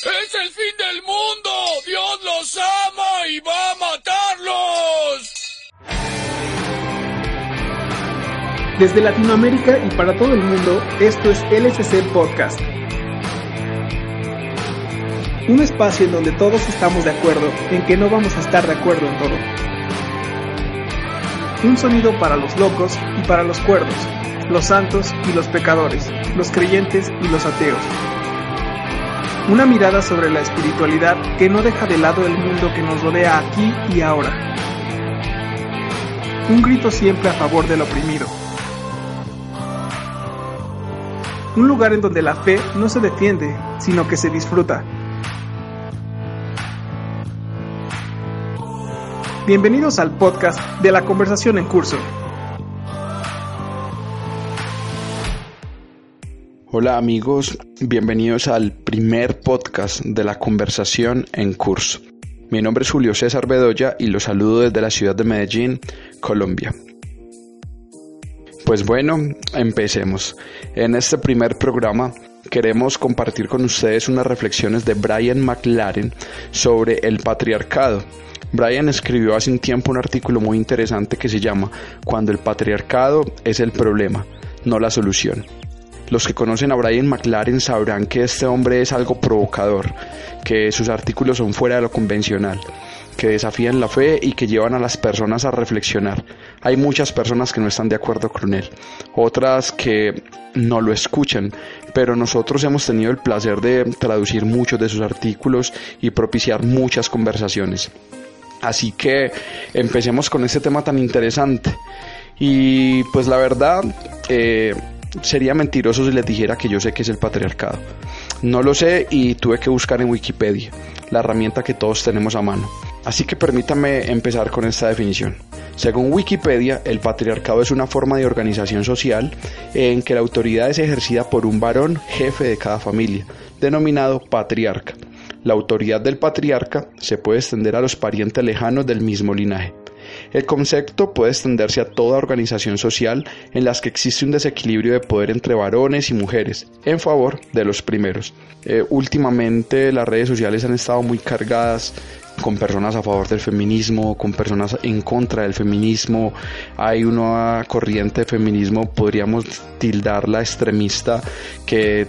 ¡Es el fin del mundo! ¡Dios los ama y va a matarlos! Desde Latinoamérica y para todo el mundo, esto es LSC Podcast. Un espacio en donde todos estamos de acuerdo en que no vamos a estar de acuerdo en todo. Un sonido para los locos y para los cuerdos, los santos y los pecadores, los creyentes y los ateos una mirada sobre la espiritualidad que no deja de lado el mundo que nos rodea aquí y ahora. Un grito siempre a favor del oprimido. Un lugar en donde la fe no se defiende, sino que se disfruta. Bienvenidos al podcast de la conversación en curso. Hola amigos, bienvenidos al primer podcast de la conversación en curso. Mi nombre es Julio César Bedoya y los saludo desde la ciudad de Medellín, Colombia. Pues bueno, empecemos. En este primer programa queremos compartir con ustedes unas reflexiones de Brian McLaren sobre el patriarcado. Brian escribió hace un tiempo un artículo muy interesante que se llama Cuando el patriarcado es el problema, no la solución. Los que conocen a Brian McLaren sabrán que este hombre es algo provocador, que sus artículos son fuera de lo convencional, que desafían la fe y que llevan a las personas a reflexionar. Hay muchas personas que no están de acuerdo con él, otras que no lo escuchan, pero nosotros hemos tenido el placer de traducir muchos de sus artículos y propiciar muchas conversaciones. Así que empecemos con este tema tan interesante. Y pues la verdad, eh, sería mentiroso si les dijera que yo sé que es el patriarcado. No lo sé y tuve que buscar en Wikipedia, la herramienta que todos tenemos a mano. Así que permítame empezar con esta definición. Según Wikipedia, el patriarcado es una forma de organización social en que la autoridad es ejercida por un varón jefe de cada familia, denominado patriarca. La autoridad del patriarca se puede extender a los parientes lejanos del mismo linaje. El concepto puede extenderse a toda organización social en las que existe un desequilibrio de poder entre varones y mujeres en favor de los primeros. Eh, últimamente las redes sociales han estado muy cargadas con personas a favor del feminismo, con personas en contra del feminismo. Hay una corriente de feminismo, podríamos tildarla extremista, que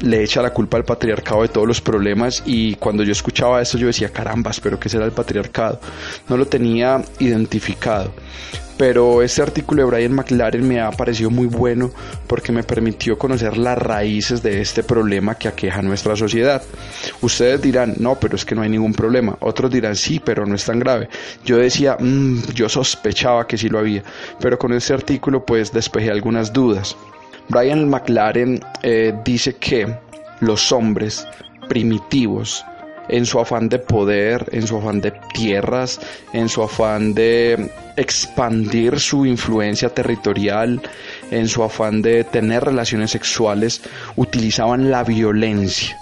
le echa la culpa al patriarcado de todos los problemas y cuando yo escuchaba eso yo decía, carambas, pero ¿qué será el patriarcado? No lo tenía identificado. Pero este artículo de Brian McLaren me ha parecido muy bueno porque me permitió conocer las raíces de este problema que aqueja nuestra sociedad. Ustedes dirán, no, pero es que no hay ningún problema. Otros dirán, sí, pero no es tan grave. Yo decía, mmm, yo sospechaba que sí lo había. Pero con este artículo pues despejé algunas dudas. Brian McLaren eh, dice que los hombres primitivos, en su afán de poder, en su afán de tierras, en su afán de expandir su influencia territorial, en su afán de tener relaciones sexuales, utilizaban la violencia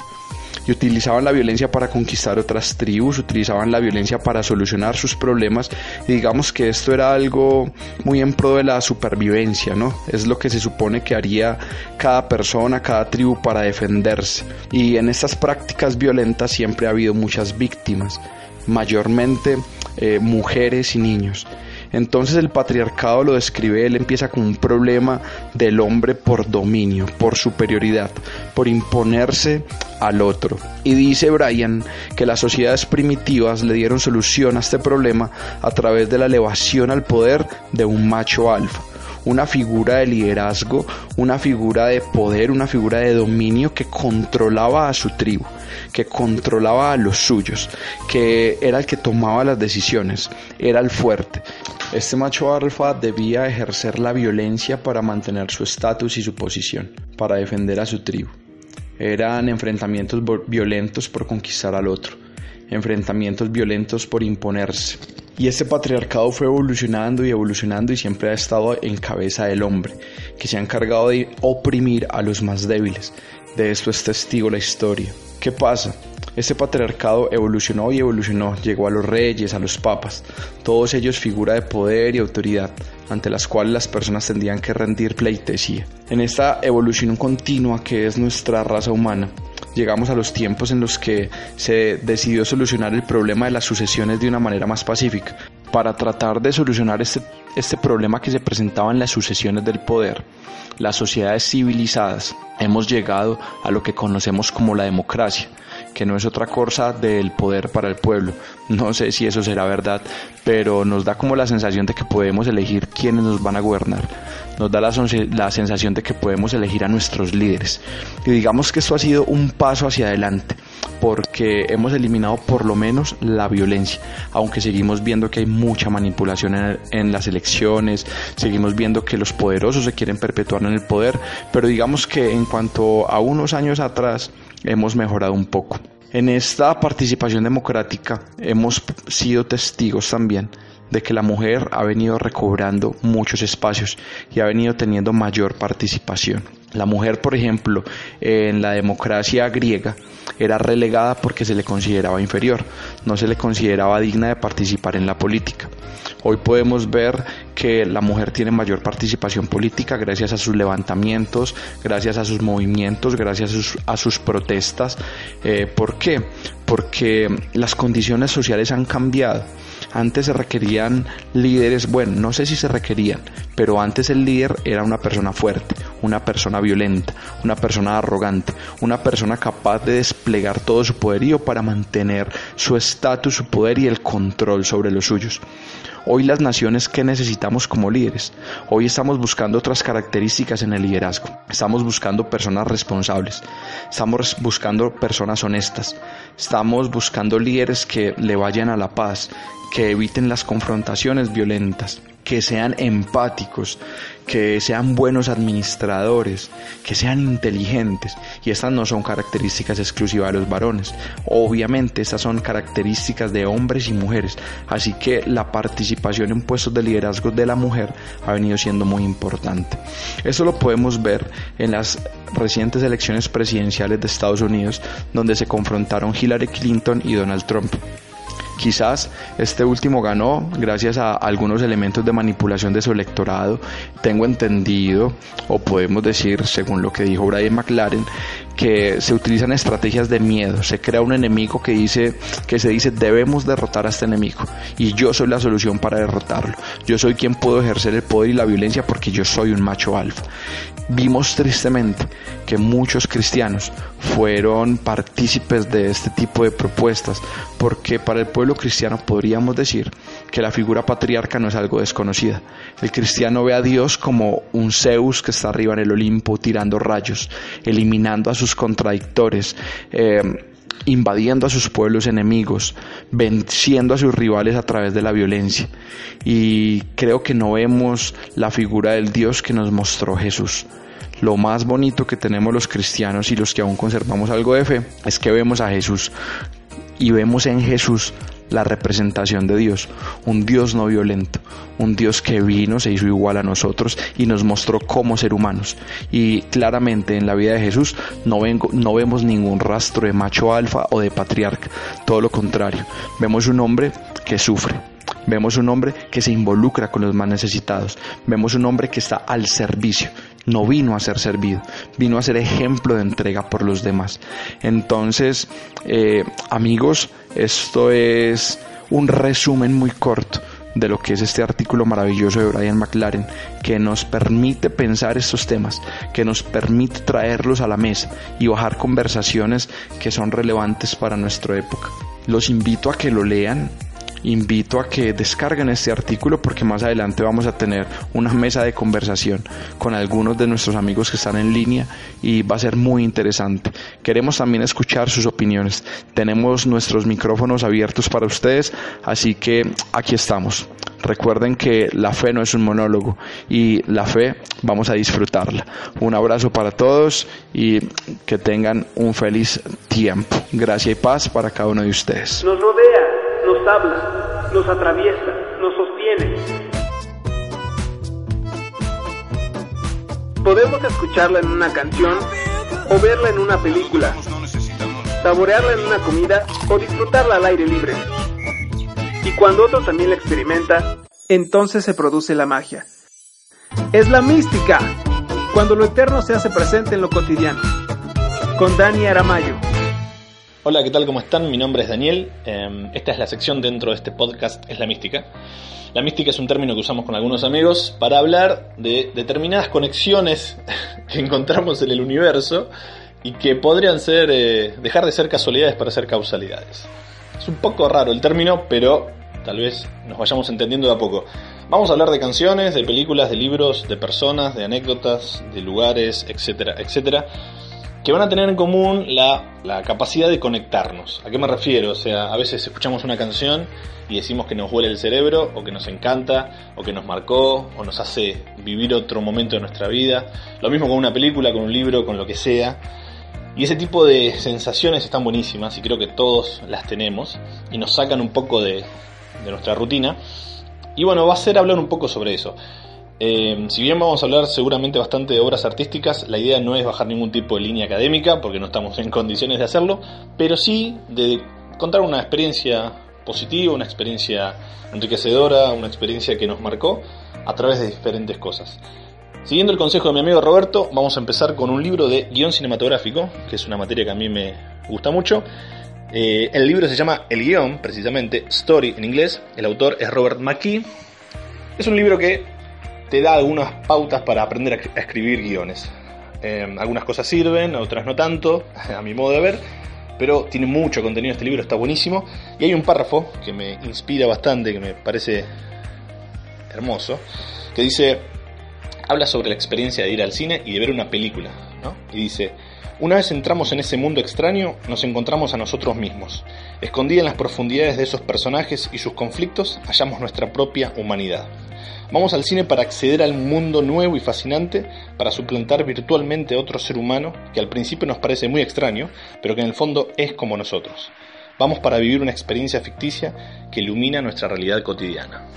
y utilizaban la violencia para conquistar otras tribus, utilizaban la violencia para solucionar sus problemas y digamos que esto era algo muy en pro de la supervivencia, ¿no? Es lo que se supone que haría cada persona, cada tribu para defenderse. Y en estas prácticas violentas siempre ha habido muchas víctimas, mayormente eh, mujeres y niños. Entonces el patriarcado lo describe, él empieza con un problema del hombre por dominio, por superioridad, por imponerse al otro. Y dice Brian que las sociedades primitivas le dieron solución a este problema a través de la elevación al poder de un macho alfa una figura de liderazgo, una figura de poder, una figura de dominio que controlaba a su tribu, que controlaba a los suyos, que era el que tomaba las decisiones, era el fuerte. Este macho alfa debía ejercer la violencia para mantener su estatus y su posición, para defender a su tribu. Eran enfrentamientos violentos por conquistar al otro, enfrentamientos violentos por imponerse. Y este patriarcado fue evolucionando y evolucionando y siempre ha estado en cabeza del hombre, que se ha encargado de oprimir a los más débiles. De esto es testigo la historia. ¿Qué pasa? Este patriarcado evolucionó y evolucionó, llegó a los reyes, a los papas, todos ellos figura de poder y autoridad, ante las cuales las personas tendrían que rendir pleitesía. En esta evolución continua que es nuestra raza humana, llegamos a los tiempos en los que se decidió solucionar el problema de las sucesiones de una manera más pacífica, para tratar de solucionar este, este problema que se presentaba en las sucesiones del poder. Las sociedades civilizadas hemos llegado a lo que conocemos como la democracia, que no es otra cosa del poder para el pueblo. No sé si eso será verdad, pero nos da como la sensación de que podemos elegir quiénes nos van a gobernar. Nos da la, sensación de que podemos elegir a nuestros líderes. Y digamos que esto ha sido un paso hacia adelante, porque hemos eliminado por lo menos la violencia, aunque seguimos viendo que hay mucha manipulación en, en las elecciones, seguimos viendo que los poderosos se quieren perpetuar en el poder, pero digamos que en cuanto a unos años atrás, hemos mejorado un poco. En esta participación democrática hemos sido testigos también de que la mujer ha venido recobrando muchos espacios y ha venido teniendo mayor participación. La mujer, por ejemplo, en la democracia griega era relegada porque se le consideraba inferior, no se le consideraba digna de participar en la política. Hoy podemos ver que la mujer tiene mayor participación política gracias a sus levantamientos, gracias a sus movimientos, gracias a sus, protestas. Eh, ¿Por qué? Porque las condiciones sociales han cambiado. Antes se requerían líderes, bueno, no sé si se requerían, pero antes el líder era una persona fuerte, una persona violenta, una persona arrogante, una persona capaz de desplegar todo su poderío para mantener su estatus, su poder y el control sobre los suyos. Hoy las naciones, ¿qué necesitamos como líderes? Hoy estamos buscando otras características en el liderazgo. Estamos buscando personas responsables. Estamos buscando personas honestas. Estamos buscando líderes que le vayan a la paz, que eviten las confrontaciones violentas, que sean empáticos, que sean buenos administradores, que sean inteligentes. Y estas no son características exclusivas de los varones. Obviamente estas son características de hombres y mujeres. Así que la participación en puestos de liderazgo de la mujer ha venido siendo muy importante. Esto lo podemos ver en las recientes elecciones presidenciales de Estados Unidos, donde se confrontaron Hillary Clinton y Donald Trump. Quizás este último ganó gracias a algunos elementos de manipulación de su electorado. Tengo entendido, o podemos decir, según lo que dijo Brian McLaren, que se utilizan estrategias de miedo. Se crea un enemigo que dice, que se dice debemos derrotar a este enemigo y yo soy la solución para derrotarlo. Yo soy quien puedo ejercer el poder y la violencia porque yo soy un macho alfa. Vimos tristemente que muchos cristianos fueron partícipes de este tipo de propuestas, porque para el pueblo cristiano podríamos decir que la figura patriarca no es algo desconocida. El cristiano ve a Dios como un Zeus que está arriba en el Olimpo tirando rayos, eliminando a sus contradictores. Eh, invadiendo a sus pueblos enemigos, venciendo a sus rivales a través de la violencia. Y creo que no vemos la figura del Dios que nos mostró Jesús. Lo más bonito que tenemos los cristianos y los que aún conservamos algo de fe es que vemos a Jesús y vemos en Jesús la representación de Dios, un Dios no violento, un Dios que vino, se hizo igual a nosotros y nos mostró cómo ser humanos. Y claramente en la vida de Jesús no, vengo, no vemos ningún rastro de macho alfa o de patriarca, todo lo contrario, vemos un hombre que sufre, Vemos un hombre que se involucra con los más necesitados. Vemos un hombre que está al servicio. No vino a ser servido, vino a ser ejemplo de entrega por los demás. Entonces, eh, amigos, esto es un resumen muy corto de lo que es este artículo maravilloso de Brian McLaren, que nos permite pensar estos temas, que nos permite traerlos a la mesa y bajar conversaciones que son relevantes para nuestra época. Los invito a que lo lean, invito a que descarguen este artículo porque más adelante vamos a tener una mesa de conversación con algunos de nuestros amigos que están en línea y va a ser muy interesante. Queremos también escuchar sus opiniones. Tenemos nuestros micrófonos abiertos para ustedes, así que aquí estamos. Recuerden que la fe no es un monólogo y la fe vamos a disfrutarla. Un abrazo para todos y que tengan un feliz tiempo. Gracias y paz para cada uno de ustedes. Nos habla, nos atraviesa, nos sostiene. Podemos escucharla en una canción o verla en una película, saborearla en una comida o disfrutarla al aire libre. Y cuando otro también la experimenta, entonces se produce la magia. Es la mística, cuando lo eterno se hace presente en lo cotidiano. Con Dani Aramayo. Hola, ¿qué tal? ¿Cómo están? Mi nombre es Daniel. Em, esta es la sección dentro de este podcast, es la mística. La mística es un término que usamos con algunos amigos para hablar de determinadas conexiones que encontramos en el universo y que podrían ser eh, dejar de ser casualidades para ser causalidades. Es un poco raro el término, pero tal vez nos vayamos entendiendo de a poco. Vamos a hablar de canciones, de películas, de libros, de personas, de anécdotas, de lugares, etcétera, etcétera que van a tener en común la, capacidad de conectarnos. ¿A qué me refiero? O sea, a veces escuchamos una canción y decimos que nos huele el cerebro, o que nos encanta, o que nos marcó, o nos hace vivir otro momento de nuestra vida. Lo mismo con una película, con un libro, con lo que sea. Y ese tipo de sensaciones están buenísimas y creo que todos las tenemos y nos sacan un poco de, de nuestra rutina. Y bueno, va a ser hablar un poco sobre eso. Eh, si bien vamos a hablar seguramente bastante de obras artísticas, la idea no es bajar ningún tipo de línea académica, porque no estamos en condiciones de hacerlo, pero sí de contar una experiencia positiva, una experiencia enriquecedora, una experiencia que nos marcó a través de diferentes cosas. Siguiendo el consejo de mi amigo Roberto, vamos a empezar con un libro de guion cinematográfico, que es una materia que a mí me gusta mucho. Eh, el libro se llama El guion, precisamente, Story en inglés. El autor es Robert McKee. Es un libro que te da algunas pautas para aprender a escribir guiones. Em, algunas cosas sirven, otras no tanto, a mi modo de ver, pero tiene mucho contenido este libro, está buenísimo. Y hay un párrafo que me inspira bastante, que me parece hermoso, que dice, habla sobre la experiencia de ir al cine y de ver una película, Y dice, una vez entramos en ese mundo extraño, nos encontramos a nosotros mismos. Escondida en las profundidades de esos personajes y sus conflictos, hallamos nuestra propia humanidad. Vamos al cine para acceder al mundo nuevo y fascinante, para suplantar virtualmente a otro ser humano que al principio nos parece muy extraño, pero que en el fondo es como nosotros. Vamos para vivir una experiencia ficticia que ilumina nuestra realidad cotidiana.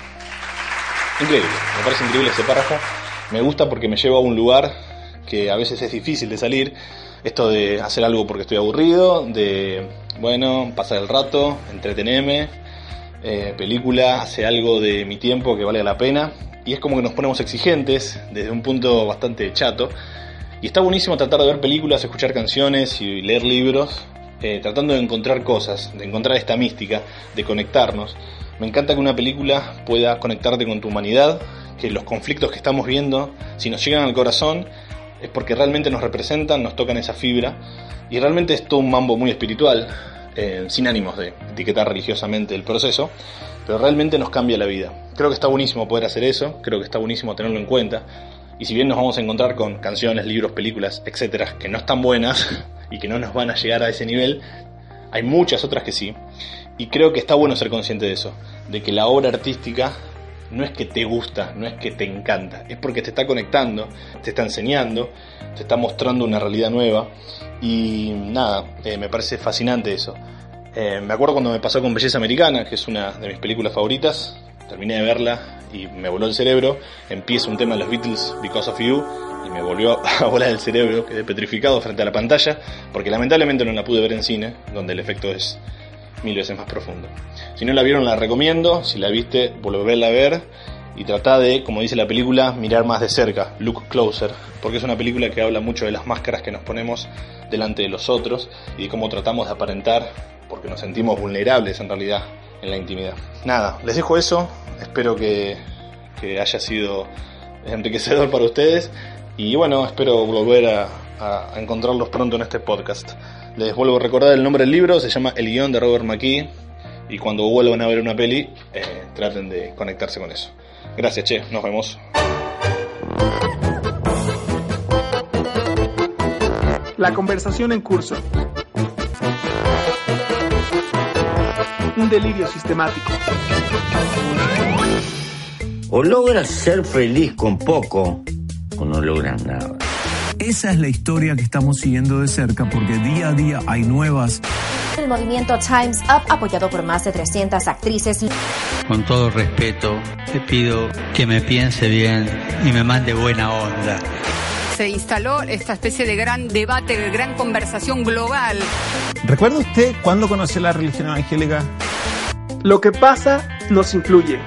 Increíble, me parece increíble ese párrafo. Me gusta porque me lleva a un lugar que a veces es difícil de salir. Esto de hacer algo porque estoy aburrido, de, bueno, pasar el rato, entretenerme, eh, película hace algo de mi tiempo que vale la pena y es como que nos ponemos exigentes desde un punto bastante chato y está buenísimo tratar de ver películas, escuchar canciones y leer libros eh, tratando de encontrar cosas, de encontrar esta mística, de conectarnos. Me encanta que una película pueda conectarte con tu humanidad, que los conflictos que estamos viendo, si nos llegan al corazón, es porque realmente nos representan, nos tocan esa fibra y realmente es todo un mambo muy espiritual eh, sin ánimos de etiquetar religiosamente el proceso, pero realmente nos cambia la vida. Creo que está buenísimo poder hacer eso, creo que está buenísimo tenerlo en cuenta, y si bien nos vamos a encontrar con canciones, libros, películas, etcétera, que no están buenas y que no nos van a llegar a ese nivel, hay muchas otras que sí, y creo que está bueno ser consciente de eso, de que la obra artística no es que te gusta, no es que te encanta, es porque te está conectando, te está enseñando, te está mostrando una realidad nueva. Y nada, eh, me parece fascinante eso. Eh, me acuerdo cuando me pasó con Belleza Americana, que es una de mis películas favoritas, terminé de verla y me voló el cerebro, empieza un tema de los Beatles, Because of You, y me volvió a volar el cerebro, quedé petrificado frente a la pantalla, porque lamentablemente no la pude ver en cine, donde el efecto es mil veces más profundo. Si no la vieron, la recomiendo. Si la viste, volverla a ver. Y trata de, como dice la película, mirar más de cerca, look closer, porque es una película que habla mucho de las máscaras que nos ponemos delante de los otros y de cómo tratamos de aparentar, porque nos sentimos vulnerables en realidad en la intimidad. Nada, les dejo eso, espero que, que haya sido enriquecedor para ustedes y bueno, espero volver a, a encontrarlos pronto en este podcast. Les vuelvo a recordar el nombre del libro, se llama El guion de Robert McKee. Y cuando vuelvan a ver una peli, eh, traten de conectarse con eso. Gracias, che, nos vemos. La conversación en curso. Un delirio sistemático. O logras ser feliz con poco o no logras nada. Esa es la historia que estamos siguiendo de cerca porque día a día hay nuevas. El movimiento Times Up, apoyado por más de 300 actrices. Con todo respeto, te pido que me piense bien y me mande buena onda. Se instaló esta especie de gran debate, de gran conversación global. ¿Recuerda usted cuándo conoció la religión evangélica? Lo que pasa nos influye.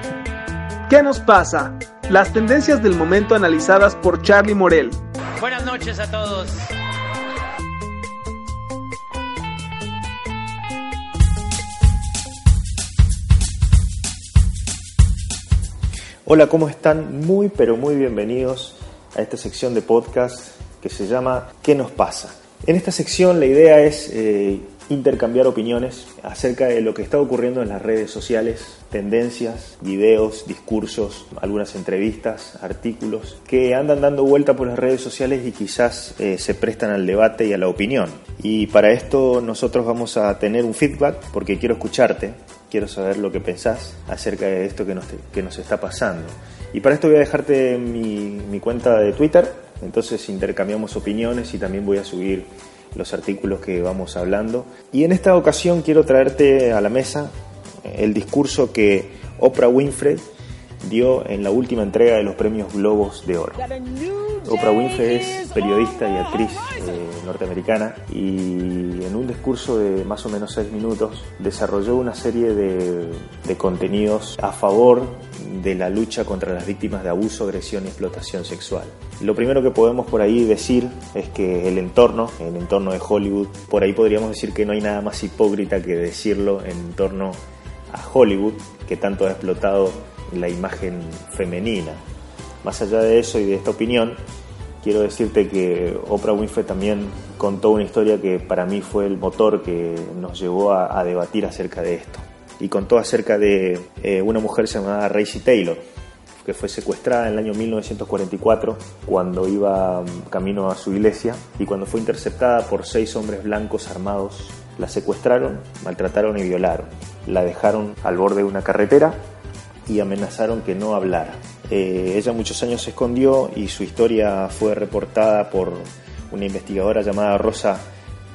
¿Qué nos pasa? Las tendencias del momento analizadas por Charlie Morel. Buenas noches a todos. Hola, ¿cómo están? Muy pero muy bienvenidos a esta sección de podcast que se llama ¿Qué nos pasa? En esta sección la idea es eh, intercambiar opiniones acerca de lo que está ocurriendo en las redes sociales, tendencias, videos, discursos, algunas entrevistas, artículos que andan dando vuelta por las redes sociales y quizás eh, se prestan al debate y a la opinión. Y para esto nosotros vamos a tener un feedback porque quiero escucharte, quiero saber lo que pensás acerca de esto que nos, que nos está pasando. Y para esto voy a dejarte mi, mi cuenta de Twitter, entonces intercambiamos opiniones y también voy a subir los artículos que vamos hablando. Y en esta ocasión quiero traerte a la mesa el discurso que Oprah Winfrey dio en la última entrega de los premios Globos de Oro. Oprah Winfrey es periodista y actriz eh, norteamericana y en un discurso de más o menos seis minutos desarrolló una serie de, de contenidos a favor de la lucha contra las víctimas de abuso, agresión y explotación sexual. Lo primero que podemos por ahí decir es que el entorno, el entorno de Hollywood, por ahí podríamos decir que no hay nada más hipócrita que decirlo en torno a Hollywood, que tanto ha explotado la imagen femenina. Más allá de eso y de esta opinión, quiero decirte que Oprah Winfrey también contó una historia que para mí fue el motor que nos llevó a, debatir acerca de esto. Y contó acerca de eh, una mujer llamada Racy Taylor, que fue secuestrada en el año 1944 cuando iba camino a su iglesia y cuando fue interceptada por seis hombres blancos armados, la secuestraron, maltrataron y violaron. La dejaron al borde de una carretera y amenazaron que no hablara. Eh, ella muchos años se escondió y su historia fue reportada por una investigadora llamada Rosa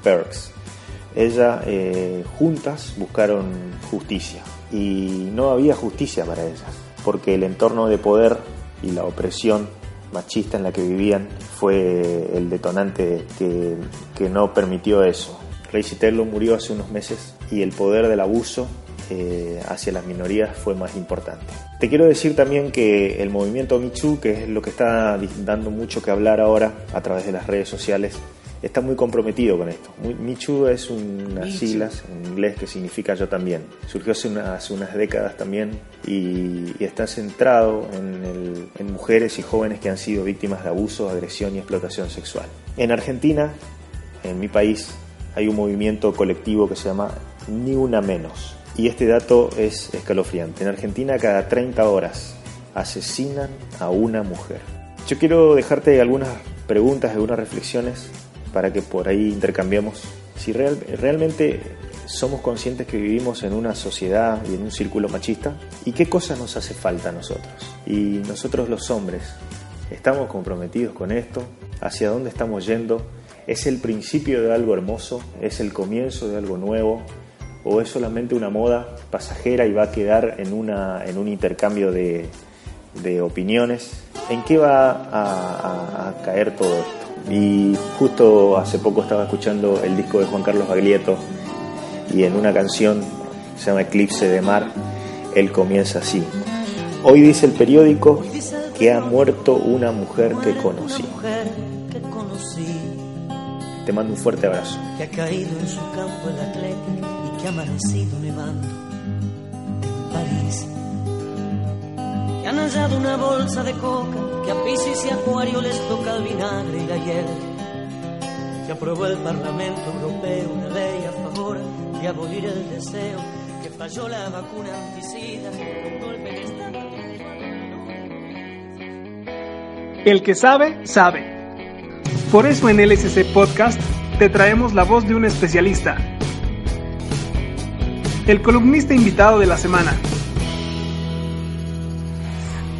Perks. Ella, eh, juntas, buscaron justicia y no había justicia para ellas, porque el entorno de poder y la opresión machista en la que vivían fue el detonante que, que no permitió eso. Rey Taylor murió hace unos meses y el poder del abuso eh, hacia las minorías fue más importante. Te quiero decir también que el movimiento Michu, que es lo que está dando mucho que hablar ahora a través de las redes sociales, está muy comprometido con esto. Michu es unas siglas en inglés que significa yo también. Surgió hace, una, hace unas décadas también y, y está centrado en, el, en mujeres y jóvenes que han sido víctimas de abuso, agresión y explotación sexual. En Argentina, en mi país, hay un movimiento colectivo que se llama Ni Una Menos. Y este dato es escalofriante. En Argentina cada 30 horas asesinan a una mujer. Yo quiero dejarte algunas preguntas, algunas reflexiones para que por ahí intercambiemos si real, realmente somos conscientes que vivimos en una sociedad y en un círculo machista y qué cosas nos hace falta a nosotros. Y nosotros los hombres, ¿estamos comprometidos con esto? ¿Hacia dónde estamos yendo? ¿Es el principio de algo hermoso? ¿Es el comienzo de algo nuevo? ¿O es solamente una moda pasajera y va a quedar en, una, en un intercambio de, de opiniones? ¿En qué va a, caer todo esto? Y justo hace poco estaba escuchando el disco de Juan Carlos Baglietto y en una canción se llama Eclipse de Mar, él comienza así. Hoy dice el periódico que ha muerto una mujer que conocí. Te mando un fuerte abrazo. Que amanecido nevando en París. Que han hallado una bolsa de coca, que a Piscis y Acuario les toca el vinagre y la hiel. Que aprobó el Parlamento Europeo una ley a favor de abolir el deseo. Que falló la vacuna anticida, un golpe de estado. El que sabe, sabe. Por eso en LSC Podcast te traemos la voz de un especialista. El columnista invitado de la semana.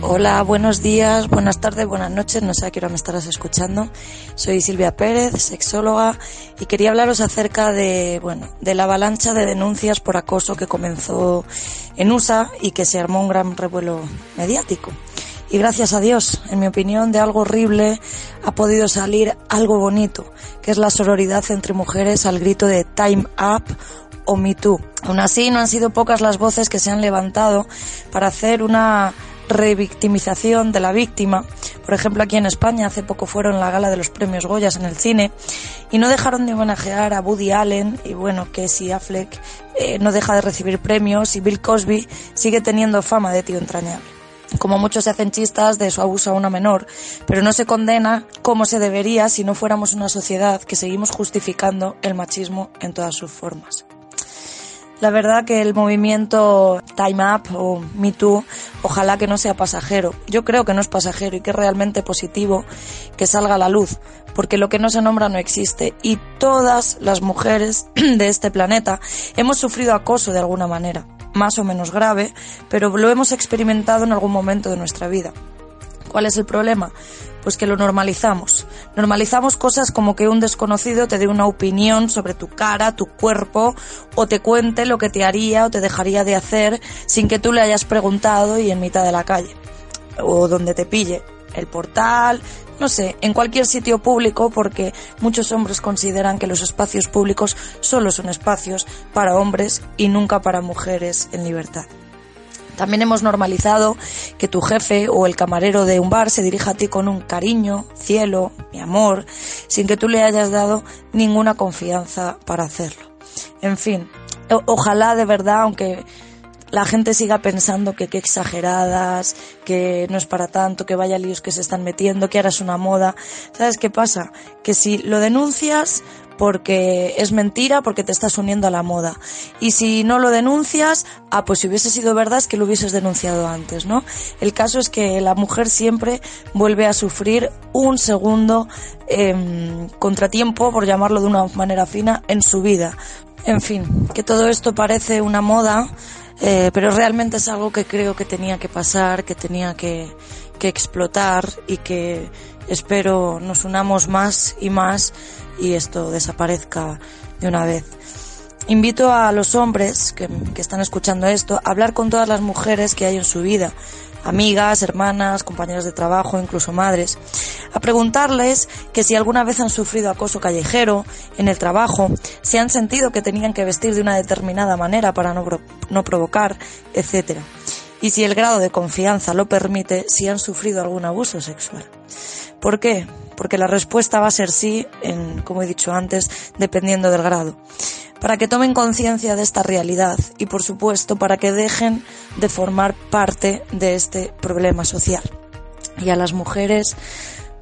Hola, buenos días, buenas tardes, buenas noches, no sé a qué hora me estarás escuchando. Soy Silvia Pérez, sexóloga, y quería hablaros acerca de, bueno, de la avalancha de denuncias por acoso que comenzó en USA y que se armó un gran revuelo mediático. Y gracias a Dios, en mi opinión, de algo horrible ha podido salir algo bonito, que es la sororidad entre mujeres al grito de Time Up o Me Too. Aún así, no han sido pocas las voces que se han levantado para hacer una revictimización de la víctima. Por ejemplo, aquí en España hace poco fueron la gala de los premios Goyas en el cine y no dejaron de homenajear a Woody Allen y bueno, que si Affleck eh, no deja de recibir premios y Bill Cosby sigue teniendo fama de tío entrañable. Como muchos se hacen chistas de su abuso a una menor, pero no se condena como se debería si no fuéramos una sociedad que seguimos justificando el machismo en todas sus formas. La verdad que el movimiento Time Up o Me Too, ojalá que no sea pasajero. Yo creo que no es pasajero y que es realmente positivo que salga a la luz, porque lo que no se nombra no existe y todas las mujeres de este planeta hemos sufrido acoso de alguna manera, más o menos grave, pero lo hemos experimentado en algún momento de nuestra vida. ¿Cuál es el problema? Pues que lo normalizamos. Normalizamos cosas como que un desconocido te dé una opinión sobre tu cara, tu cuerpo, o te cuente lo que te haría o te dejaría de hacer sin que tú le hayas preguntado y en mitad de la calle. O donde te pille. El portal, no sé, en cualquier sitio público porque muchos hombres consideran que los espacios públicos solo son espacios para hombres y nunca para mujeres en libertad. También hemos normalizado que tu jefe o el camarero de un bar se dirija a ti con un cariño, cielo, mi amor, sin que tú le hayas dado ninguna confianza para hacerlo. En fin, ojalá de verdad, aunque la gente siga pensando que qué exageradas, que no es para tanto, que vaya líos que se están metiendo, que ahora es una moda. ¿Sabes qué pasa? Que si lo denuncias, porque es mentira, porque te estás uniendo a la moda. Y si no lo denuncias, ah, pues si hubiese sido verdad es que lo hubieses denunciado antes, ¿no? El caso es que la mujer siempre vuelve a sufrir un segundo em, contratiempo, por llamarlo de una manera fina, en su vida. En fin, que todo esto parece una moda, eh, pero realmente es algo que creo que tenía que pasar, que tenía que, que explotar y que espero nos unamos más y más y esto desaparezca de una vez. Invito a los hombres que, están escuchando esto a hablar con todas las mujeres que hay en su vida, amigas, hermanas, compañeras de trabajo, incluso madres, a preguntarles que si alguna vez han sufrido acoso callejero en el trabajo, si han sentido que tenían que vestir de una determinada manera para no, no provocar, etc. Y si el grado de confianza lo permite, si han sufrido algún abuso sexual. ¿Por qué? Porque la respuesta va a ser sí, como he dicho antes, dependiendo del grado. Para que tomen conciencia de esta realidad y, por supuesto, para que dejen de formar parte de este problema social. Y a las mujeres,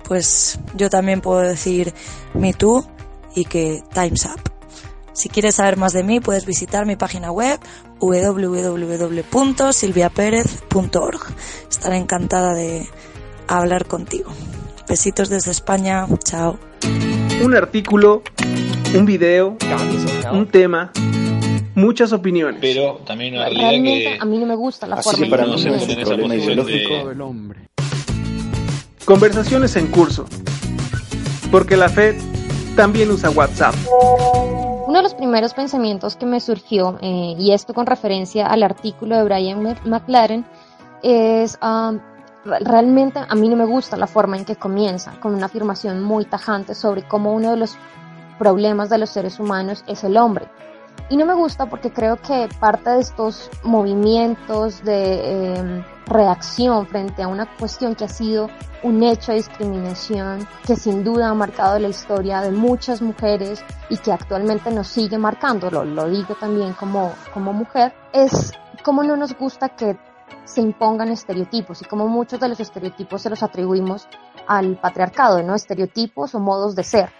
pues yo también puedo decir me too y que time's up. Si quieres saber más de mí, puedes visitar mi página web www.silviaperez.org. Estaré encantada de hablar contigo. Besitos desde España. Chao. Un artículo, un video, un tema, muchas opiniones. Pero también una Realmente que... a mí no me gusta la Así forma que para no en esa problema ideológico de... del hombre. Conversaciones en curso. Porque la FED también usa WhatsApp. Uno de los primeros pensamientos que me surgió, eh, y esto con referencia al artículo de Brian McLaren, es um, realmente a mí no me gusta la forma en que comienza, con una afirmación muy tajante sobre cómo uno de los problemas de los seres humanos es el hombre. Y no me gusta porque creo que parte de estos movimientos de eh, reacción frente a una cuestión que ha sido un hecho de discriminación que sin duda ha marcado la historia de muchas mujeres y que actualmente nos sigue marcando, lo, lo digo también como, como mujer, es cómo no nos gusta que se impongan estereotipos y como muchos de los estereotipos se los atribuimos al patriarcado, ¿no? Estereotipos o modos de ser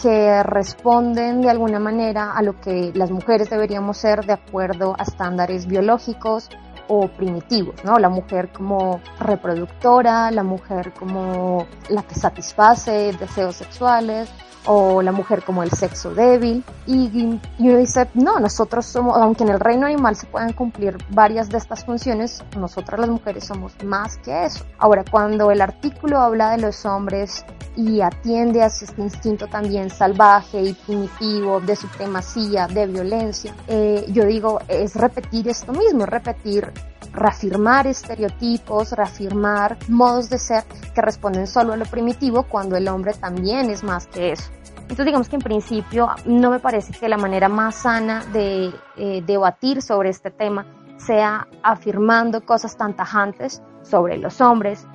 que responden de alguna manera a lo que las mujeres deberíamos ser de acuerdo a estándares biológicos o primitivos, ¿no? La mujer como reproductora, la mujer como la que satisface deseos sexuales, o la mujer como el sexo débil. Y, uno dice, no, nosotros somos, aunque en el reino animal se pueden cumplir varias de estas funciones, nosotras las mujeres somos más que eso. Ahora, cuando el artículo habla de los hombres y atiende a este instinto también salvaje y primitivo de supremacía, de violencia, eh, yo digo, es repetir esto mismo, repetir reafirmar estereotipos, reafirmar modos de ser que responden solo a lo primitivo cuando el hombre también es más que eso. Entonces digamos que en principio no me parece que la manera más sana de eh, debatir sobre este tema sea afirmando cosas tan tajantes sobre los hombres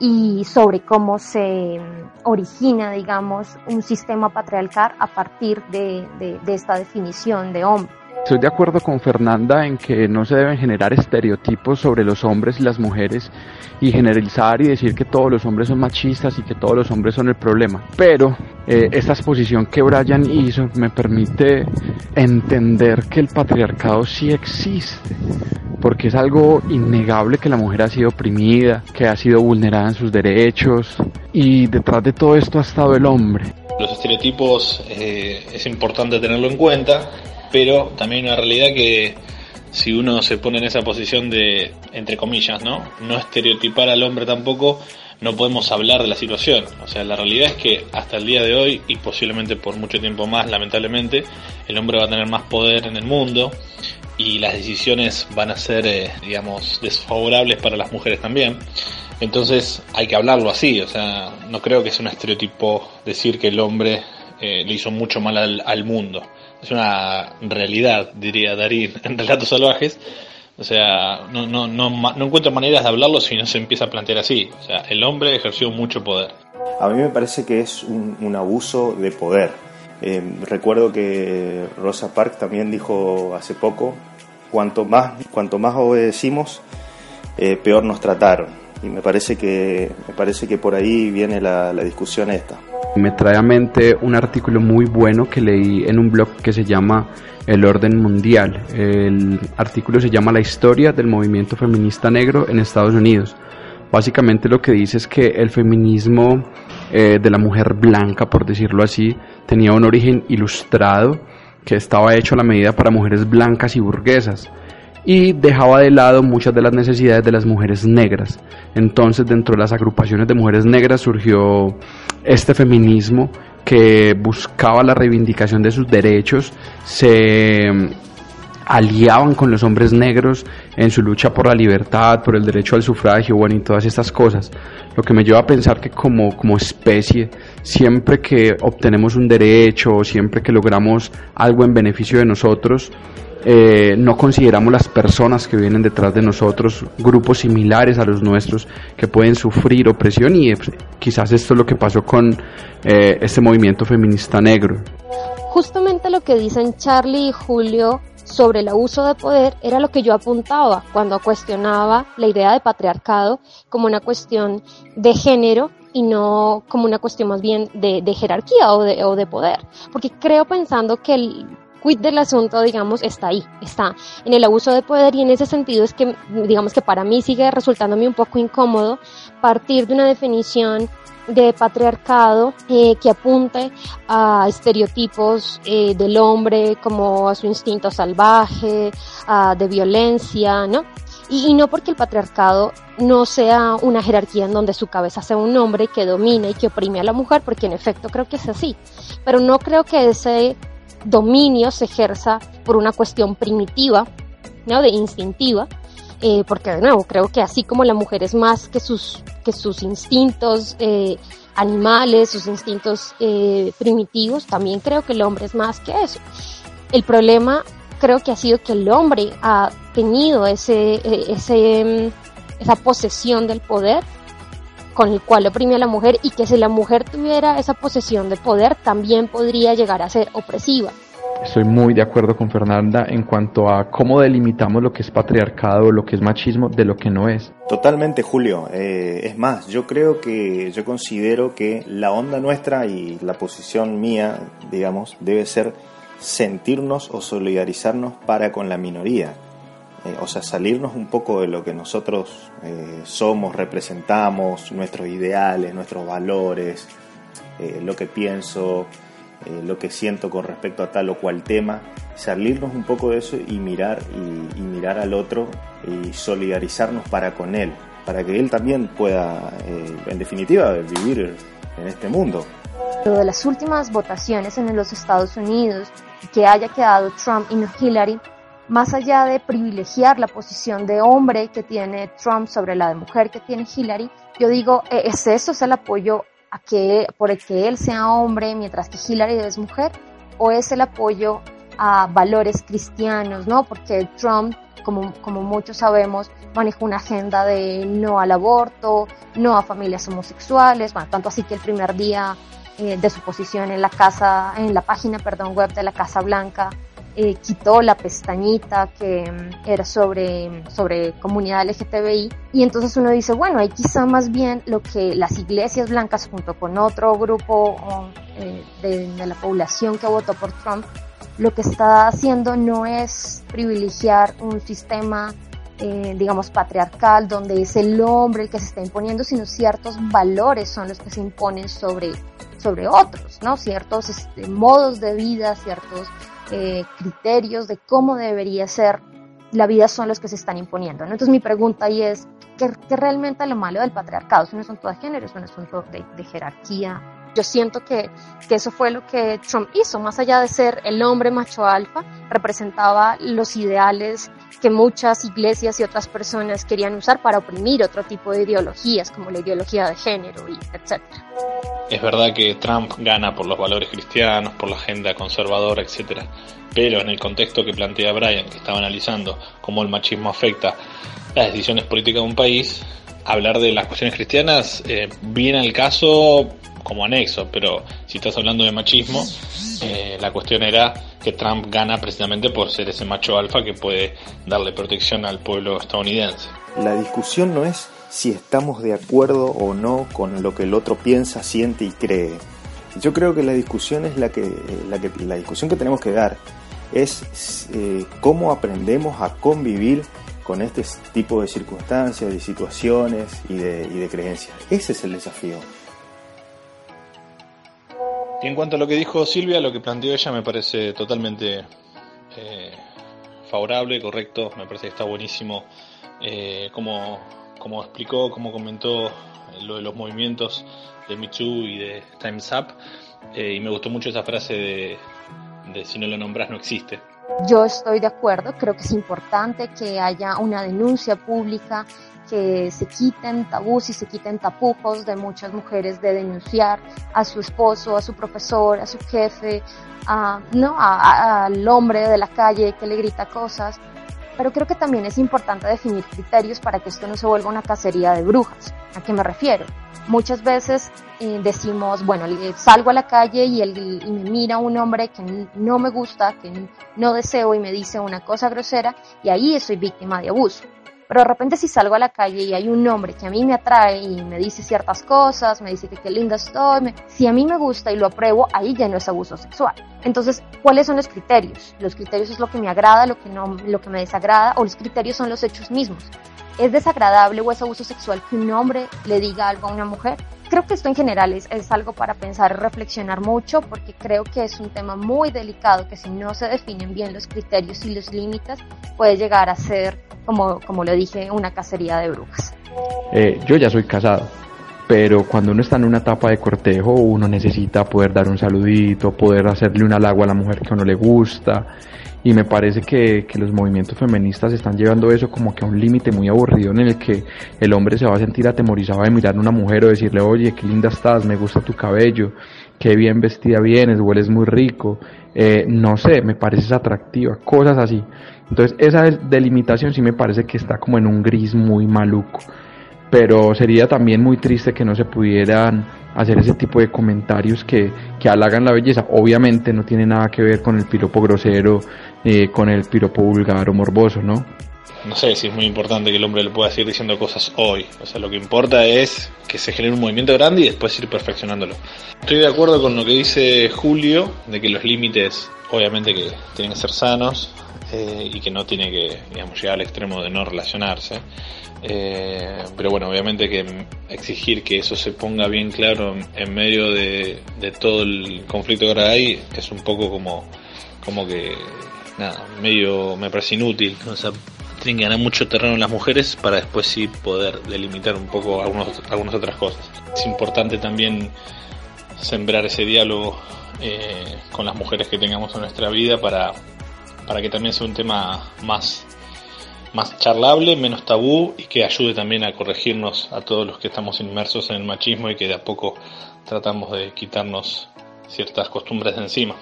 y sobre cómo se mm, origina, digamos, un sistema patriarcal a partir de, de esta definición de hombre. Estoy de acuerdo con Fernanda en que no se deben generar estereotipos sobre los hombres y las mujeres y generalizar y decir que todos los hombres son machistas y que todos los hombres son el problema. Pero eh, esta exposición que Brian hizo me permite entender que el patriarcado sí existe, porque es algo innegable que la mujer ha sido oprimida, que ha sido vulnerada en sus derechos y detrás de todo esto ha estado el hombre. Los estereotipos eh, es importante tenerlo en cuenta pero también una realidad que si uno se pone en esa posición de, entre comillas, ¿no? No estereotipar al hombre tampoco, no podemos hablar de la situación. O sea, la realidad es que hasta el día de hoy, y posiblemente por mucho tiempo más, lamentablemente, el hombre va a tener más poder en el mundo y las decisiones van a ser, eh, digamos, desfavorables para las mujeres también. Entonces hay que hablarlo así, o sea, no creo que sea un estereotipo decir que el hombre eh, le hizo mucho mal al, al mundo es una realidad, diría Darín, en Relatos Salvajes. O sea, no, no, no, no encuentro maneras de hablarlo si no se empieza a plantear así. O sea, el hombre ejerció mucho poder. A mí me parece que es un, abuso de poder. Eh, recuerdo que Rosa Parks también dijo hace poco, cuanto más, cuanto más obedecimos, eh, peor nos trataron. Y me parece que, me parece que por ahí viene la, la discusión esta. Me trae a mente un artículo muy bueno que leí en un blog que se llama El Orden Mundial. El artículo se llama La historia del movimiento feminista negro en Estados Unidos. Básicamente lo que dice es que el feminismo eh, de la mujer blanca, por decirlo así, tenía un origen ilustrado que estaba hecho a la medida para mujeres blancas y burguesas y dejaba de lado muchas de las necesidades de las mujeres negras. Entonces dentro de las agrupaciones de mujeres negras surgió este feminismo que buscaba la reivindicación de sus derechos, se mm, aliaban con los hombres negros en su lucha por la libertad, por el derecho al sufragio, bueno, y todas estas cosas. Lo que me lleva a pensar que como, como especie, siempre que obtenemos un derecho, siempre que logramos algo en beneficio de nosotros, eh, no consideramos las personas que vienen detrás de nosotros, grupos similares a los nuestros que pueden sufrir opresión y quizás esto es lo que pasó con eh, este movimiento feminista negro. Justamente lo que dicen Charlie y Julio sobre el abuso de poder era lo que yo apuntaba cuando cuestionaba la idea de patriarcado como una cuestión de género y no como una cuestión más bien de, jerarquía o de, o de, poder. Porque creo pensando que el quid del asunto, digamos, está ahí, está en el abuso de poder y en ese sentido es que, digamos que para mí sigue resultándome un poco incómodo partir de una definición de patriarcado eh, que apunte a estereotipos eh, del hombre como a su instinto salvaje, de violencia, ¿no? Y, y, no porque el patriarcado no sea una jerarquía en donde su cabeza sea un hombre que domina y que oprime a la mujer, porque en efecto creo que es así, pero no creo que ese dominio se ejerza por una cuestión primitiva, ¿no? de instintiva, eh, porque de nuevo creo que así como la mujer es más que sus, que sus instintos eh, animales, sus instintos eh, primitivos, también creo que el hombre es más que eso. El problema creo que ha sido que el hombre ha tenido ese, ese, esa posesión del poder con el cual oprime a la mujer y que si la mujer tuviera esa posesión de poder también podría llegar a ser opresiva. Estoy muy de acuerdo con Fernanda en cuanto a cómo delimitamos lo que es patriarcado, lo que es machismo, de lo que no es. Totalmente, Julio. Eh, es más, yo creo que, yo considero que la onda nuestra y la posición mía, digamos, debe ser sentirnos o solidarizarnos para con la minoría. Eh, o sea, salirnos un poco de lo que nosotros eh, somos, representamos, nuestros ideales, nuestros valores, eh, lo que pienso, eh, lo que siento con respecto a tal o cual tema, salirnos un poco de eso y mirar y, mirar al otro y solidarizarnos para con él, para que él también pueda, en definitiva, vivir en este mundo. Lo de las últimas votaciones en los Estados Unidos, que haya quedado Trump y no Hillary, más allá de privilegiar la posición de hombre que tiene Trump sobre la de mujer que tiene Hillary, yo digo, eh, ¿es eso? ¿Es el apoyo a que, por el que él sea hombre mientras que Hillary es mujer? ¿O es el apoyo a valores cristianos, no? Porque Trump, como, como muchos sabemos, maneja una agenda de no al aborto, no a familias homosexuales, bueno, tanto así que el primer día eh, de su posición en la casa, en la página, perdón, web de la Casa Blanca, eh, quitó la pestañita que mm, era sobre, sobre comunidad LGTBI y entonces uno dice, bueno, ahí quizá más bien lo que las iglesias blancas junto con otro grupo eh, de, la población que votó por Trump, lo que está haciendo no es privilegiar un sistema eh, digamos, patriarcal, donde es el hombre el que se está imponiendo, sino ciertos valores son los que se imponen sobre, sobre otros, ¿no? Ciertos este, modos de vida, ciertos eh, criterios de cómo debería ser la vida son los que se están imponiendo. Entonces mi pregunta ahí es, ¿qué, ¿qué, realmente lo malo del patriarcado? Es un asunto de género, es un asunto de, de jerarquía. Yo siento que, que, eso fue lo que Trump hizo, más allá de ser el hombre macho alfa, representaba los ideales que muchas iglesias y otras personas querían usar para oprimir otro tipo de ideologías, como la ideología de género y etcétera. Es verdad que Trump gana por los valores cristianos, por la agenda conservadora, etcétera, pero en el contexto que plantea Brian, que estaba analizando cómo el machismo afecta las decisiones políticas de un país, hablar de las cuestiones cristianas eh, viene al caso como anexo, pero si estás hablando de machismo, eh, la cuestión era que Trump gana precisamente por ser ese macho alfa que puede darle protección al pueblo estadounidense. La discusión no es si estamos de acuerdo o no con lo que el otro piensa, siente y cree. Yo creo que la discusión es la que la, que, la discusión que tenemos que dar es eh, cómo aprendemos a convivir con este tipo de circunstancias, de situaciones y de, y de creencias. Ese es el desafío. Y en cuanto a lo que dijo Silvia, lo que planteó ella me parece totalmente eh, favorable, correcto, me parece que está buenísimo eh, como explicó, como comentó lo de los movimientos de Me y de Time's Up, eh, y me gustó mucho esa frase de, si no lo nombras no existe. Yo estoy de acuerdo, creo que es importante que haya una denuncia pública que se quiten tabús y se quiten tapujos de muchas mujeres de denunciar a su esposo, a su profesor, a su jefe, a, ¿no? al hombre de la calle que le grita cosas. Pero creo que también es importante definir criterios para que esto no se vuelva una cacería de brujas. ¿A qué me refiero? Muchas veces eh, decimos, bueno, salgo a la calle y, él, y me mira un hombre que no me gusta, que no deseo y me dice una cosa grosera y ahí soy víctima de abuso. Pero de repente si salgo a la calle y hay un hombre que a mí me atrae y me dice ciertas cosas, me dice que qué linda estoy, si a mí me gusta y lo apruebo, ahí ya no es abuso sexual. Entonces, ¿cuáles son los criterios? Los criterios es lo que me agrada, lo que no, lo que me desagrada, o los criterios son los hechos mismos. ¿Es desagradable o es abuso sexual que un hombre le diga algo a una mujer? Creo que esto en general es, es, algo para pensar y reflexionar mucho porque creo que es un tema muy delicado que si no se definen bien los criterios y los límites puede llegar a ser como, como le dije, una cacería de brujas. Eh, yo ya soy casado, pero cuando uno está en una etapa de cortejo, uno necesita poder dar un saludito, poder hacerle un halago a la mujer que a uno le gusta. Y me parece que, que los movimientos feministas están llevando eso como que a un límite muy aburrido en el que el hombre se va a sentir atemorizado de mirar a una mujer o decirle, oye, qué linda estás, me gusta tu cabello, qué bien vestida vienes, hueles muy rico, eh, no sé, me pareces atractiva, cosas así. Entonces esa delimitación sí me parece que está como en un gris muy maluco. Pero sería también muy triste que no se pudieran hacer ese tipo de comentarios que, que halagan la belleza. Obviamente no tiene nada que ver con el piropo grosero, eh, con el piropo vulgar o morboso, ¿no? no sé si es muy importante que el hombre le pueda seguir diciendo cosas hoy. O sea, lo que importa es que se genere un movimiento grande y después ir perfeccionándolo. Estoy de acuerdo con lo que dice Julio, de que los límites obviamente que tienen que ser sanos, eh, y que no tiene que llegar al extremo de no relacionarse. Eh, pero bueno, obviamente que exigir que eso se ponga bien claro en, medio de, todo el conflicto que ahora hay es un poco como, como que, nada, medio me parece inútil. O sea, tienen que ganar mucho terreno las mujeres para después sí poder delimitar un poco algunas otras cosas. Es importante también sembrar ese diálogo eh, con las mujeres que tengamos en nuestra vida para, para que también sea un tema más más charlable, menos tabú y que ayude también a corregirnos a todos los que estamos inmersos en el machismo y que de a poco tratamos de quitarnos ciertas costumbres de encima.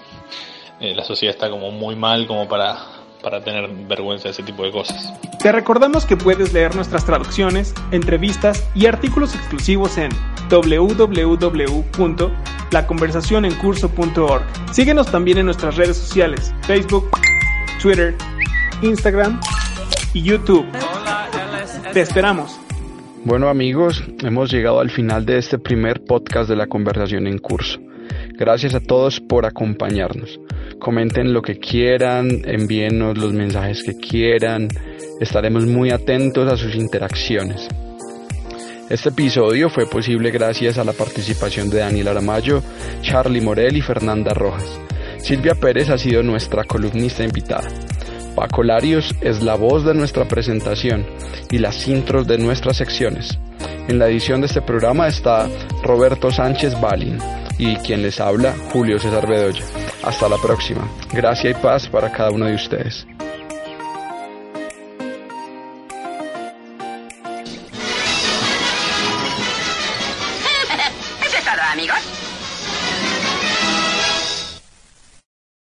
Eh, la sociedad está como muy mal como para, para tener vergüenza de ese tipo de cosas. Te recordamos que puedes leer nuestras traducciones, entrevistas y artículos exclusivos en www.laconversacionencurso.org. Síguenos también en nuestras redes sociales, Facebook, Twitter, Instagram y YouTube. Te esperamos. Bueno amigos, hemos llegado al final de este primer podcast de la conversación en curso. Gracias a todos por acompañarnos. Comenten lo que quieran, envíenos los mensajes que quieran. Estaremos muy atentos a sus interacciones. Este episodio fue posible gracias a la participación de Daniel Aramayo, Charlie Morel y Fernanda Rojas. Silvia Pérez ha sido nuestra columnista invitada. Paco Larios es la voz de nuestra presentación y las intros de nuestras secciones. En la edición de este programa está Roberto Sánchez Balin y quien les habla, Julio César Bedoya. Hasta la próxima. Gracia y paz para cada uno de ustedes.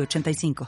85